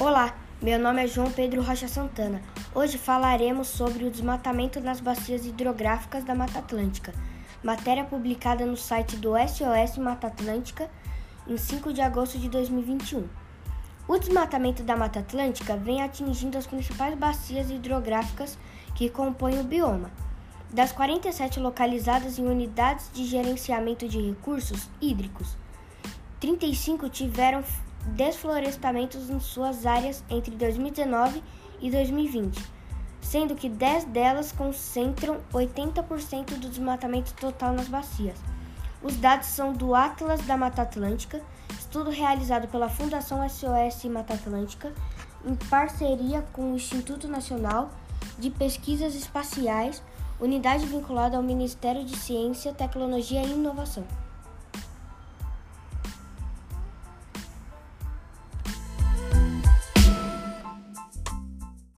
Olá, meu nome é João Pedro Rocha Santana. Hoje falaremos sobre o desmatamento nas bacias hidrográficas da Mata Atlântica. Matéria publicada no site do SOS Mata Atlântica em 5 de agosto de 2021. O desmatamento da Mata Atlântica vem atingindo as principais bacias hidrográficas que compõem o bioma. Das 47 localizadas em unidades de gerenciamento de recursos hídricos, 35 tiveram desflorestamentos em suas áreas entre 2019 e 2020, sendo que 10 delas concentram 80% do desmatamento total nas bacias. Os dados são do Atlas da Mata Atlântica, estudo realizado pela Fundação SOS Mata Atlântica, em parceria com o Instituto Nacional de Pesquisas Espaciais, unidade vinculada ao Ministério de Ciência, Tecnologia e Inovação.